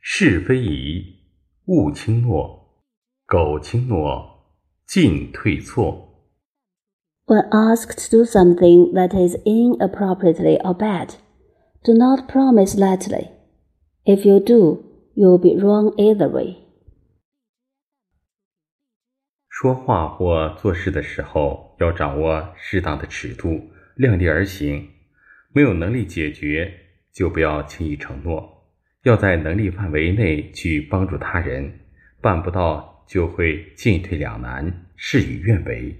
是非宜勿轻诺，苟轻诺，进退错。When asked to do something that is inappropriately or bad, do not promise lightly. If you do, you will be wrong either way. 说话或做事的时候，要掌握适当的尺度，量力而行。没有能力解决，就不要轻易承诺，要在能力范围内去帮助他人。办不到，就会进退两难，事与愿违。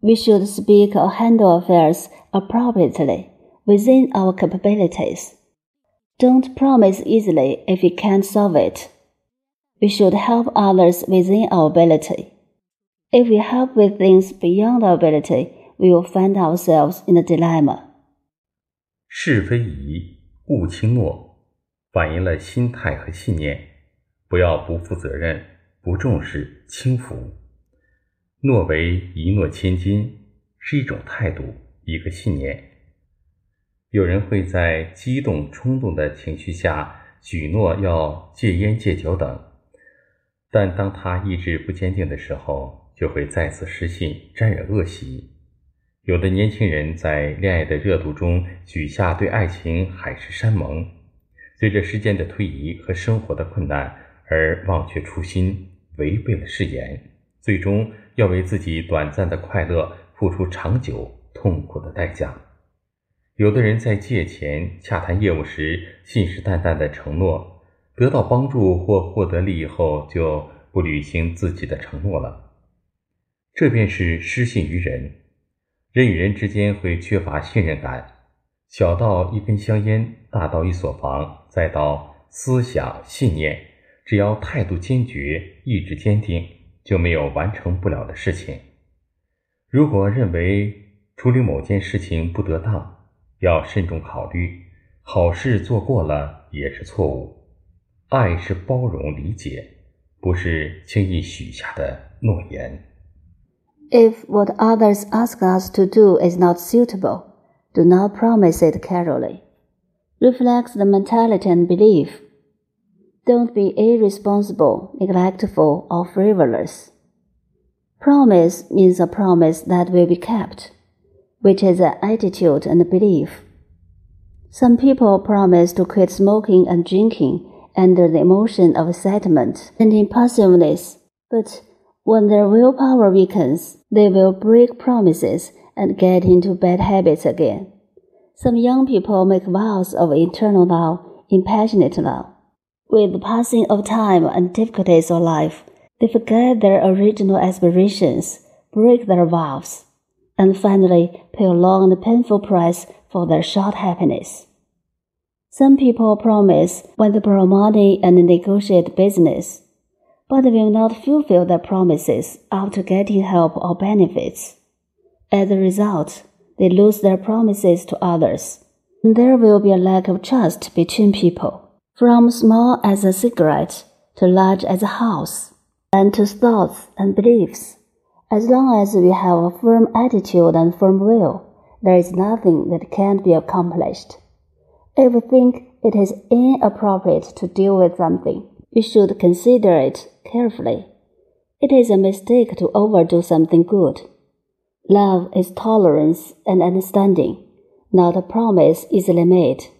We should speak or handle affairs appropriately within our capabilities. Don't promise easily if you can't solve it. We should help others within our ability. If we help with things beyond our ability, we will find ourselves in a dilemma. 是非宜勿轻诺， 反映了心态和信念。不要不负责任、不重视、轻浮。诺为一诺千金，是一种态度，一个信念。有人会在激动、冲动的情绪下许诺要戒烟戒酒等，但当他意志不坚定的时候，就会再次失信，沾染恶习。有的年轻人在恋爱的热度中许下对爱情海誓山盟，随着时间的推移和生活的困难而忘却初心，违背了誓言，最终要为自己短暂的快乐付出长久痛苦的代价。有的人在借钱、洽谈业务时信誓旦旦的承诺，得到帮助或获得利益后就不履行自己的承诺了，这便是失信于人。人与人之间会缺乏信任感，小到一根香烟，大到一所房，再到思想信念，只要态度坚决、意志坚定，就没有完成不了的事情。如果认为处理某件事情不得当，要慎重考虑，好事做过了也是错误。爱是包容理解，不是轻易许下的诺言。If what others ask us to do is not suitable, do not promise it casually. Reflect the mentality and belief. Don't be irresponsible, neglectful, or frivolous. Promise means a promise that will be kept, which is an attitude and belief. Some people promise to quit smoking and drinking under the emotion of excitement and impulsiveness, but when their willpower weakens, they will break promises and get into bad habits again. Some young people make vows of eternal love, impassionate love. With the passing of time and difficulties of life, they forget their original aspirations, break their vows, and finally pay a long and painful price for their short happiness. Some people promise when they borrow money and negotiate business, but will not fulfill their promises after getting help or benefits. As a result, they lose their promises to others. There will be a lack of trust between people, from small as a cigarette to large as a house, and to thoughts and beliefs. As long as we have a firm attitude and firm will, there is nothing that can't be accomplished. If we think it is inappropriate to deal with something, we should consider it carefully. It is a mistake to overdo something good. Love is tolerance and understanding, not a promise easily made.